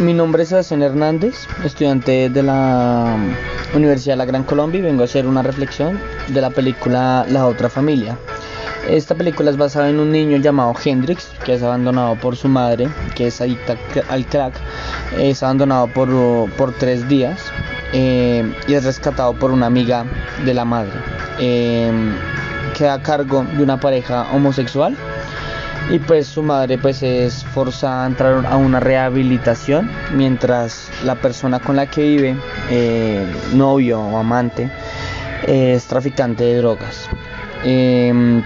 Mi nombre es Sebastián Hernández, estudiante de la Universidad de la Gran Colombia y vengo a hacer una reflexión de la película La otra familia. Esta película es basada en un niño llamado Hendrix, que es abandonado por su madre, que es adicta al crack. Es abandonado por, por tres días eh, y es rescatado por una amiga de la madre. Eh, queda a cargo de una pareja homosexual y pues su madre pues es forzada a entrar a una rehabilitación mientras la persona con la que vive, eh, novio o amante, es traficante de drogas. Em,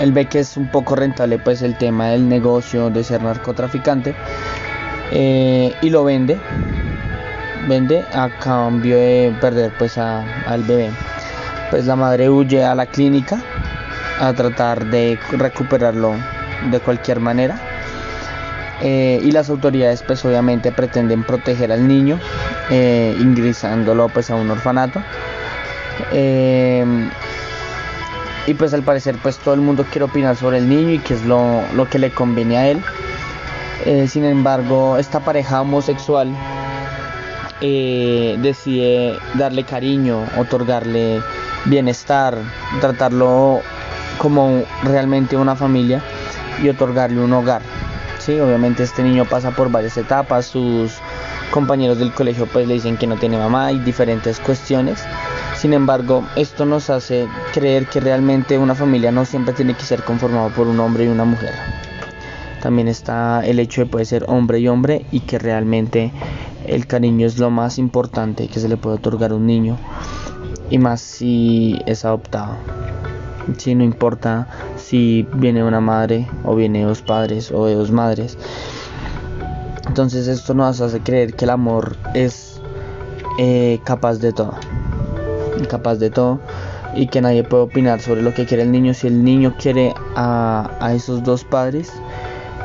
él ve que es un poco rentable pues el tema del negocio de ser narcotraficante eh, y lo vende vende a cambio de perder pues al bebé pues la madre huye a la clínica a tratar de recuperarlo de cualquier manera. Eh, y las autoridades pues obviamente pretenden proteger al niño eh, ingresándolo pues a un orfanato eh, y pues al parecer pues todo el mundo quiere opinar sobre el niño y qué es lo, lo, que le conviene a él sin embargo esta pareja homosexual decide darle cariño otorgarle bienestar tratarlo como realmente una familia y otorgarle un hogar. Sí, obviamente este niño pasa por varias etapas, sus compañeros del colegio pues le dicen que no tiene mamá y diferentes cuestiones. Sin embargo, esto nos hace creer que realmente una familia no siempre tiene que ser conformada por un hombre y una mujer. También está el hecho de poder ser hombre y hombre y que realmente el cariño es lo más importante que se le puede otorgar a un niño y más si es adoptado si no importa si viene una madre o viene dos padres o de dos madres. Entonces esto nos hace creer que el amor es eh, capaz de todo, capaz de todo y que nadie puede opinar sobre lo que quiere el niño. Si el niño quiere a, esos dos padres,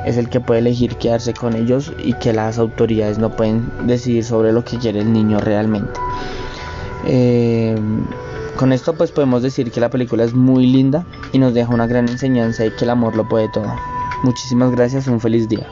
es el que puede elegir quedarse con ellos y que las autoridades no pueden decidir sobre lo que quiere el niño realmente. Eh, con esto pues podemos decir que la película es muy linda y nos deja una gran enseñanza y que el amor lo puede todo. Muchísimas gracias, un feliz día.